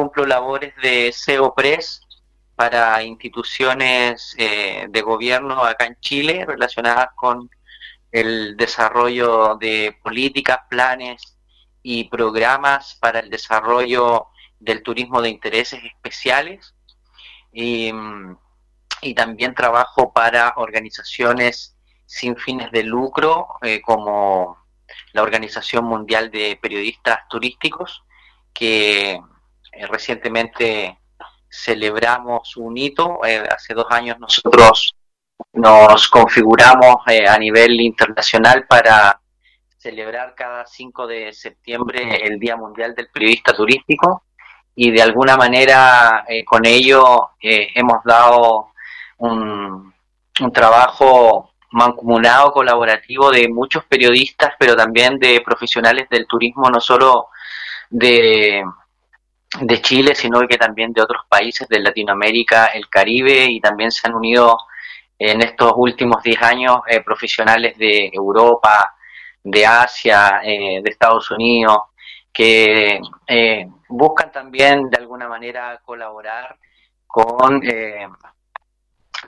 cumplo labores de SEO Press para instituciones eh, de gobierno acá en Chile relacionadas con el desarrollo de políticas, planes y programas para el desarrollo del turismo de intereses especiales. Y, también trabajo para organizaciones sin fines de lucro, eh, como la Organización Mundial de Periodistas Turísticos, que eh, recientemente celebramos un hito. Eh, hace dos años nosotros nos configuramos eh, a nivel internacional para celebrar cada 5 de septiembre el Día Mundial del Periodista Turístico y de alguna manera con ello hemos dado un, un trabajo mancomunado, colaborativo de muchos periodistas, pero también de profesionales del turismo, no solo de, de Chile, sino que también de otros países de Latinoamérica, el Caribe y también se han unido en estos últimos 10 años eh, profesionales de Europa, de Asia, eh, de Estados Unidos, que eh, buscan también de alguna manera colaborar con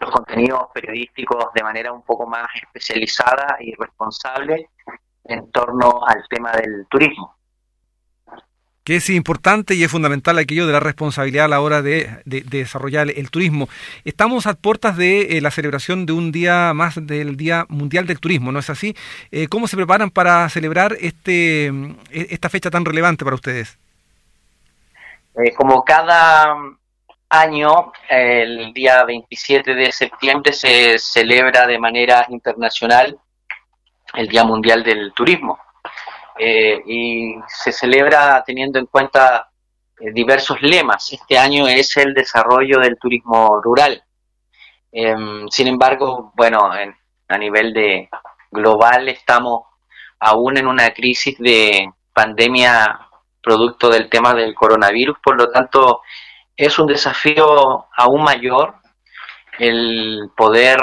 los contenidos periodísticos de manera un poco más especializada y responsable en torno al tema del turismo que es importante y es fundamental aquello de la responsabilidad a la hora de, desarrollar el, turismo. Estamos a puertas de eh, la celebración de un día más del Día Mundial del Turismo, ¿no es así? Eh, ¿Cómo se preparan para celebrar este, e, esta fecha tan relevante para ustedes? Eh, como cada año, el día 27 de septiembre se celebra de manera internacional el Día Mundial del Turismo. Eh, y se celebra teniendo en cuenta eh, diversos lemas. Este año es el desarrollo del turismo rural. Em, sin embargo, bueno, a nivel de global estamos aún en una crisis de pandemia producto del tema del coronavirus, por lo tanto es un desafío aún mayor el poder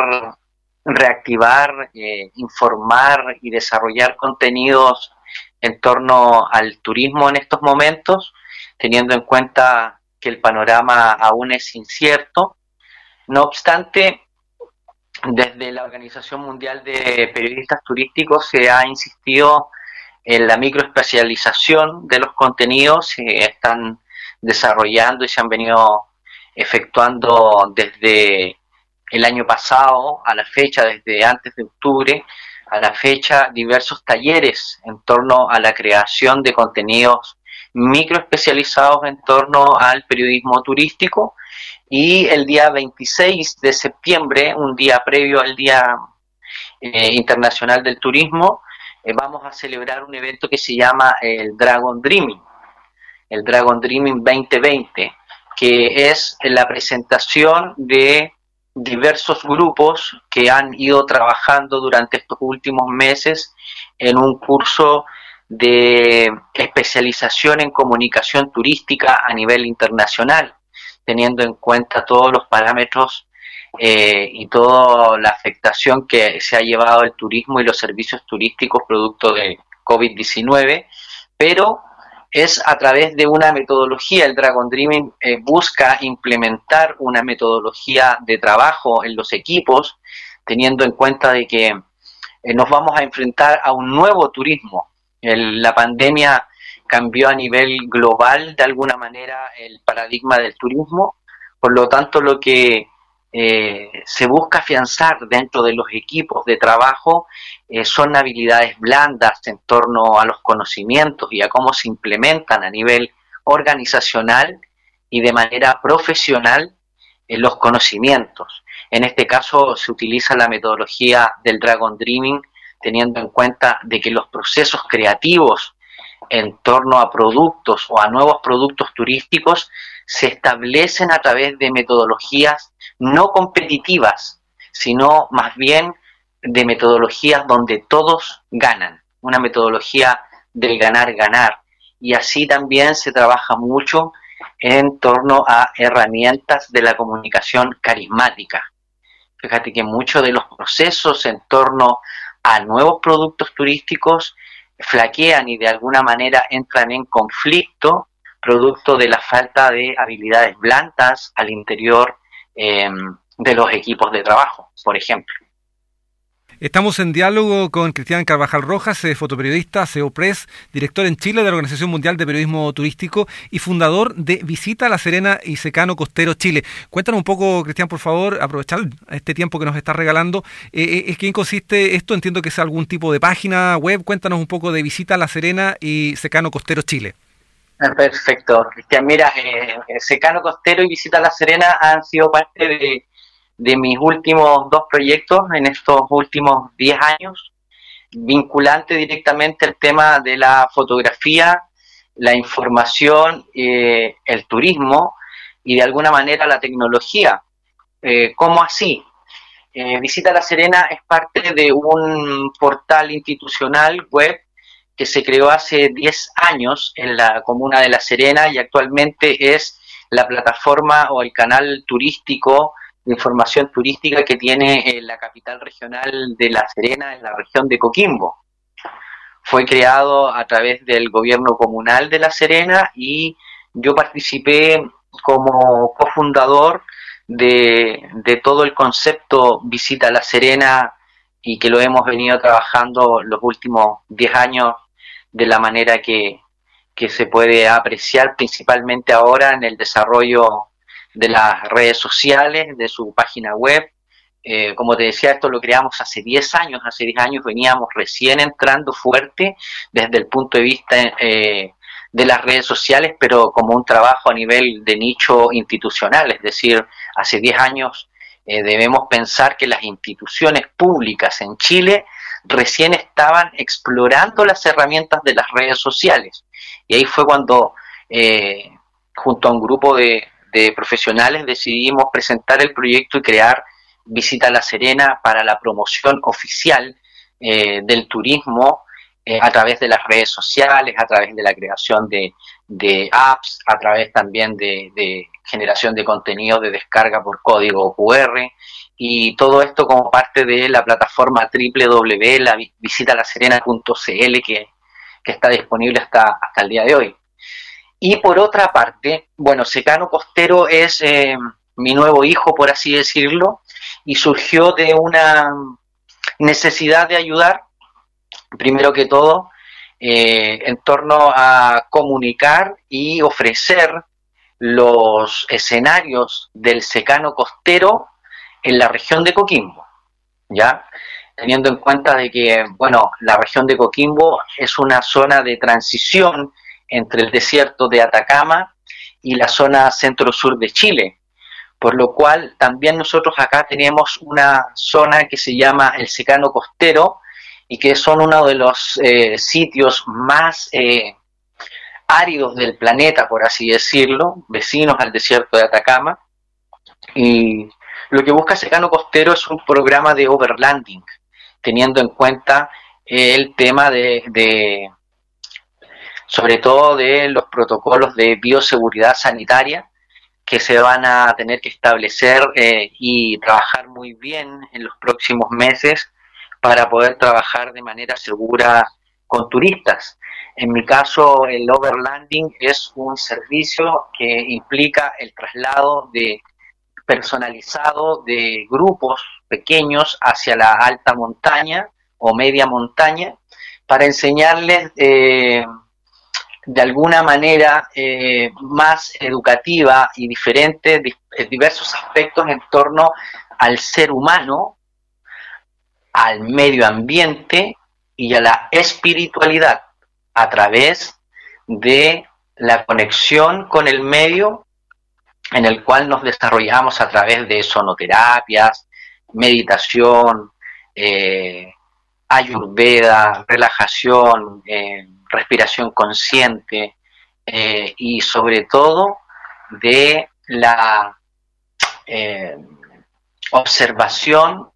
reactivar, eh, informar y desarrollar contenidos en torno al turismo en estos momentos, teniendo en cuenta que el panorama aún es incierto. No obstante, desde la Organización Mundial de Periodistas Turísticos se ha insistido en la microespecialización de los contenidos, se están desarrollando y se han venido efectuando desde el año pasado a la fecha, desde antes de octubre, a la fecha diversos talleres en torno a la creación de contenidos microespecializados en torno al periodismo turístico. Y el día 26 de septiembre, un día previo al Día eh, Internacional del Turismo, eh, vamos a celebrar un evento que se llama el Dragon Dreaming, el Dragon Dreaming 2020, que es la presentación de diversos grupos que han ido trabajando durante estos últimos meses en un curso de especialización en comunicación turística a nivel internacional, teniendo en cuenta todos los parámetros eh, y toda la afectación que se ha llevado el turismo y los servicios turísticos producto de COVID-19, pero es a través de una metodología. El Dragon Dreaming eh, busca implementar una metodología de trabajo en los equipos, teniendo en cuenta de que eh, nos vamos a enfrentar a un nuevo turismo. la pandemia cambió a nivel global de alguna manera el paradigma del turismo, por lo tanto lo que eh, se busca afianzar dentro de los equipos de trabajo eh, son habilidades blandas en torno a los conocimientos y a cómo se implementan a nivel organizacional y de manera profesional eh, los conocimientos. En este caso se utiliza la metodología del Dragon Dreaming teniendo en cuenta de que los procesos creativos en torno a productos o a nuevos productos turísticos se establecen a través de metodologías no competitivas, sino más bien de metodologías donde todos ganan, una metodología del ganar-ganar. Y así también se trabaja mucho en torno a herramientas de la comunicación carismática. Fíjate que muchos de los procesos en torno a nuevos productos turísticos flaquean y de alguna manera entran en conflicto producto de la falta de habilidades blandas al interior em, de los equipos de trabajo, por ejemplo. Estamos en diálogo con Cristian Carvajal Rojas, eh, fotoperiodista, CEO Press, director en Chile de la Organización Mundial de Periodismo Turístico y fundador de Visita a La Serena y Secano Costero Chile. Cuéntanos un poco, Cristian, por favor, aprovechar este tiempo que nos está regalando. Eh, eh ¿En qué consiste esto? Entiendo que es algún tipo de página web. Cuéntanos un poco de Visita a La Serena y Secano Costero Chile. Perfecto, Cristian. Mira, eh, Secano Costero y Visita La Serena han sido parte de de mis últimos dos proyectos en estos últimos 10 años, vinculante directamente al tema de la fotografía, la información, eh, el turismo y de alguna manera la tecnología. Eh, ¿Cómo así? Eh, Visita La Serena es parte de un portal institucional web que se creó hace 10 años en la comuna de La Serena y actualmente es la plataforma o el canal turístico información turística que tiene eh, la capital regional de La Serena, en la región de Coquimbo. Fue creado a través del gobierno comunal de La Serena y yo participé como cofundador de, de todo el concepto Visita La Serena y que lo hemos venido trabajando los últimos 10 años de la manera que, que se puede apreciar principalmente ahora en el desarrollo de las redes sociales, de su página web. Eh, como te decía, esto lo creamos hace 10 años, hace 10 años veníamos recién entrando fuerte desde el punto de vista eh, de las redes sociales, pero como un trabajo a nivel de nicho institucional, es decir, hace 10 años eh, debemos pensar que las instituciones públicas en Chile recién estaban explorando las herramientas de las redes sociales. Y ahí fue cuando, junto a un grupo de, profesionales decidimos presentar el proyecto y crear Visita a La Serena para la promoción oficial eh, del turismo eh, a través de las redes sociales, a través de la creación de, apps, a través también de, generación de contenido de descarga por código QR y todo esto como parte de la plataforma www.visitalaserena.cl que, que está disponible hasta, hasta el día de hoy. Y por otra parte, bueno, Secano Costero es eh, mi nuevo hijo, por así decirlo, y surgió de una necesidad de ayudar, primero que todo, eh, en torno a comunicar y ofrecer los escenarios del secano costero en la región de Coquimbo, ¿ya? Teniendo en cuenta de que, bueno, la región de Coquimbo es una zona de transición entre el desierto de Atacama y la zona centro-sur de Chile, por lo cual también nosotros acá tenemos una zona que se llama el secano costero y que son uno de los eh, sitios más eh, áridos del planeta, por así decirlo, vecinos al desierto de Atacama. Y lo que busca Secano Costero es un programa de overlanding, teniendo en cuenta el tema de, sobre todo de los protocolos de bioseguridad sanitaria que se van a tener que establecer eh, y trabajar muy bien en los próximos meses para poder trabajar de manera segura con turistas. En mi caso, el overlanding es un servicio que implica el traslado de personalizado de grupos pequeños hacia la alta montaña o media montaña para enseñarles eh, de alguna manera eh, más educativa y diferente eh, diversos aspectos en torno al ser humano, al medio ambiente y a la espiritualidad a través de la conexión con el medio en el cual nos desarrollamos a través de sonoterapias, meditación, eh, ayurveda, relajación, eh, respiración consciente eh, y sobre todo de la observación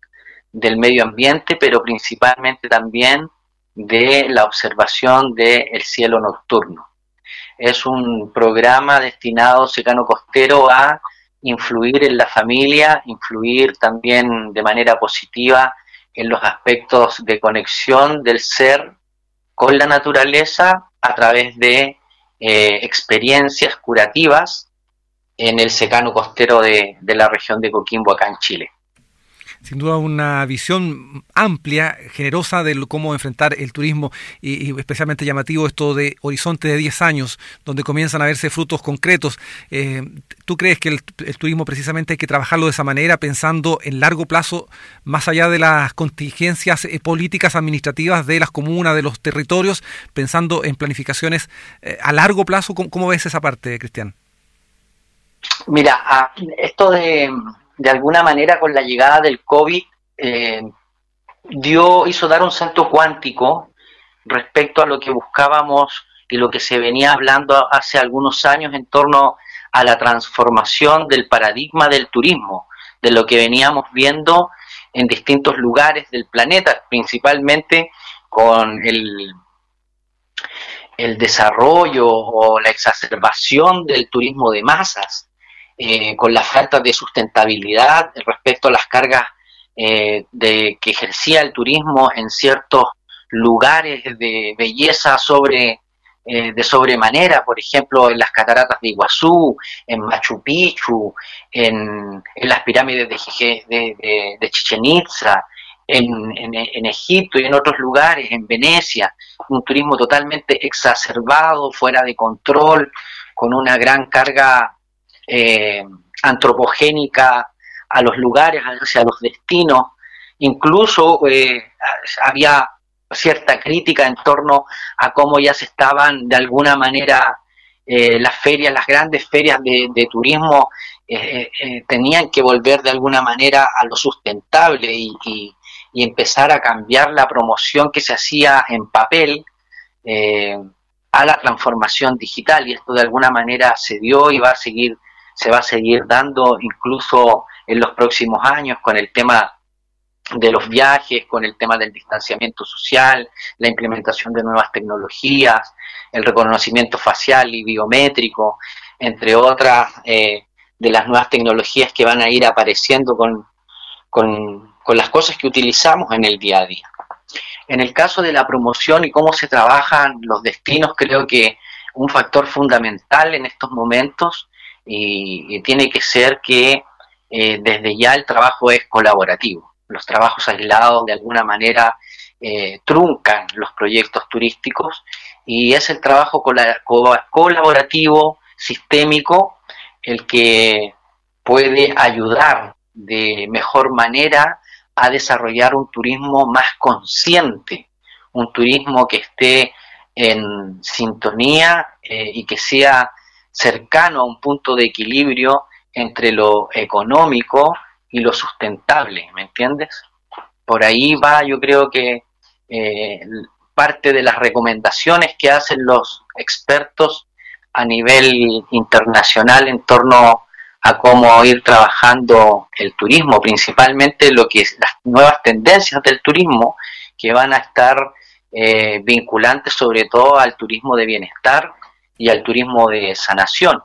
del medio ambiente, pero principalmente también de la observación del cielo nocturno. Es un programa destinado, secano costero, a influir en la familia, influir también de manera positiva en los aspectos de conexión del ser con la naturaleza a través de experiencias curativas en el secano costero de, de la región de Coquimbo acá en Chile sin duda una visión amplia, generosa de cómo enfrentar el turismo y, especialmente llamativo esto de horizonte de 10 años, donde comienzan a verse frutos concretos. Eh, ¿Tú crees que el, turismo precisamente hay que trabajarlo de esa manera, pensando en largo plazo, más allá de las contingencias eh, políticas administrativas de las comunas, de los territorios, pensando en planificaciones eh, a largo plazo? ¿Cómo, ves esa parte, Cristian? Mira, ah, esto de de alguna manera con la llegada del COVID eh, dio, hizo dar un salto cuántico respecto a lo que buscábamos y lo que se venía hablando hace algunos años en torno a la transformación del paradigma del turismo, de lo que veníamos viendo en distintos lugares del planeta, principalmente con el, el desarrollo o la exacerbación del turismo de masas, eh, con la falta de sustentabilidad respecto a las cargas eh, de, que ejercía el turismo en ciertos lugares de belleza sobre eh, de sobremanera, por ejemplo, en las cataratas de Iguazú, en Machu Picchu, en, las pirámides de, Chichen Itza, en, en, Egipto y en otros lugares, en Venecia, un turismo totalmente exacerbado, fuera de control, con una gran carga eh, antropogénica a los lugares, hacia los destinos. Incluso eh, había cierta crítica en torno a cómo ya se estaban de alguna manera eh, las ferias, las grandes ferias de, turismo tenían que volver de alguna manera a lo sustentable y, empezar a cambiar la promoción que se hacía en papel a la transformación digital y esto de alguna manera se dio y va a seguir se va a seguir dando incluso en los próximos años con el tema de los viajes, con el tema del distanciamiento social, la implementación de nuevas tecnologías, el reconocimiento facial y biométrico, entre otras eh, de las nuevas tecnologías que van a ir apareciendo con, con, con las cosas que utilizamos en el día a día. En el caso de la promoción y cómo se trabajan los destinos, creo que un factor fundamental en estos momentos y, tiene que ser que eh, desde ya el trabajo es colaborativo. Los trabajos aislados de alguna manera eh, truncan los proyectos turísticos y es el trabajo colaborativo, sistémico, el que puede ayudar de mejor manera a desarrollar un turismo más consciente, un turismo que esté en sintonía eh, y que sea cercano a un punto de equilibrio entre lo económico y lo sustentable, ¿me entiendes? Por ahí va, yo creo que eh, parte de las recomendaciones que hacen los expertos a nivel internacional en torno a cómo ir trabajando el turismo, principalmente lo que las nuevas tendencias del turismo que van a estar eh, vinculantes sobre todo al turismo de bienestar y al turismo de sanación.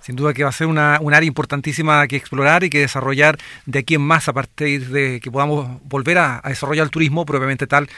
Sin duda que va a ser una, un área importantísima que explorar y que desarrollar de aquí en más a partir de que podamos volver a, a desarrollar el turismo propiamente tal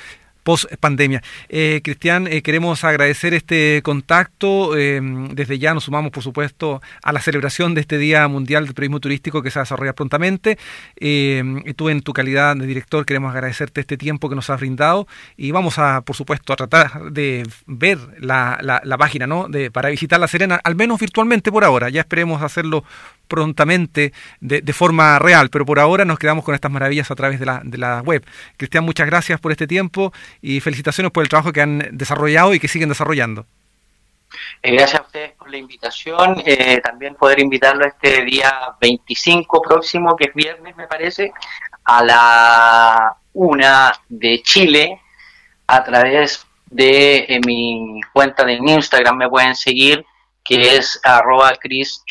post pandemia. Eh, Cristian, eh, queremos agradecer este contacto. Eh, desde ya nos sumamos, por supuesto, a la celebración de este Día Mundial del Turismo Turístico que se desarrolla prontamente. y tú, en tu calidad de director, queremos agradecerte este tiempo que nos has brindado y vamos a, por supuesto, a tratar de ver la, la, página, ¿no? De, para visitar La Serena, al menos virtualmente por ahora. Ya esperemos hacerlo prontamente de, de, forma real, pero por ahora nos quedamos con estas maravillas a través de la, de la web. Cristian, muchas gracias por este tiempo y felicitaciones por el trabajo que han desarrollado y que siguen desarrollando. Eh, gracias a ustedes por la invitación. Eh, también poder invitarlo este día 25 próximo, que es viernes, me parece, a la una de Chile, a través de eh, mi cuenta de Instagram me pueden seguir, que es arroba Chris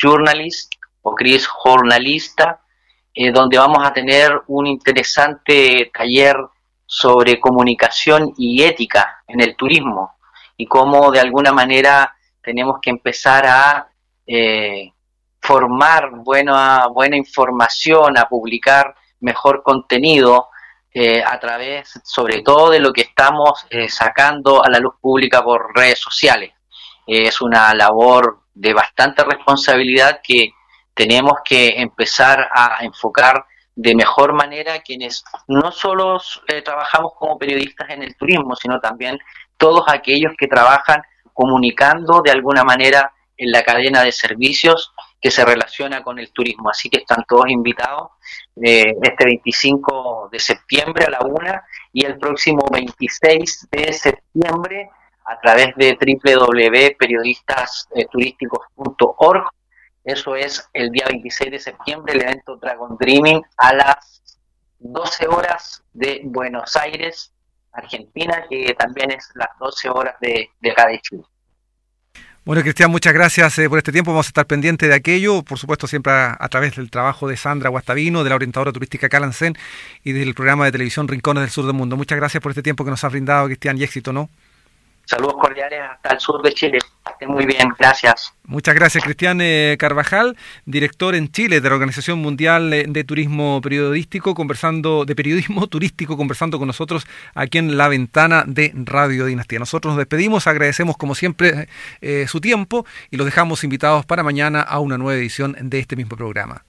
o Cris Jornalista, eh, donde vamos a tener un interesante taller sobre comunicación y ética en el turismo y cómo de alguna manera tenemos que empezar a eh, formar buena, buena información, a publicar mejor contenido eh, a través sobre todo de lo que estamos sacando a la luz pública por redes sociales. es una labor de bastante responsabilidad que tenemos que empezar a enfocar de mejor manera quienes no solo eh, trabajamos como periodistas en el turismo, sino también todos aquellos que trabajan comunicando de alguna manera en la cadena de servicios que se relaciona con el turismo. Así que están todos invitados eh, este 25 de septiembre a la una y el próximo 26 de septiembre a través de www.periodistasturísticos.org. Eso es el día 26 de septiembre, el evento Dragon Dreaming a las 12 horas de Buenos Aires, Argentina, que también es las 12 horas de, de acá de Chile. Bueno, Cristian, muchas gracias eh, por este tiempo. Vamos a estar pendientes de aquello, por supuesto, siempre a, través del trabajo de Sandra Guastavino, de la orientadora turística Calancén y del programa de televisión Rincones del Sur del Mundo. Muchas gracias por este tiempo que nos ha brindado, Cristian, y éxito, ¿no? Saludos cordiales hasta el sur de Chile. Estén muy bien, gracias. Muchas gracias, Cristian eh, Carvajal, director en Chile de la Organización Mundial eh, de Turismo Periodístico, conversando de periodismo turístico, conversando con nosotros aquí en la ventana de Radio Dinastía. Nosotros nos despedimos, agradecemos como siempre eh, su tiempo y los dejamos invitados para mañana a una nueva edición de este mismo programa.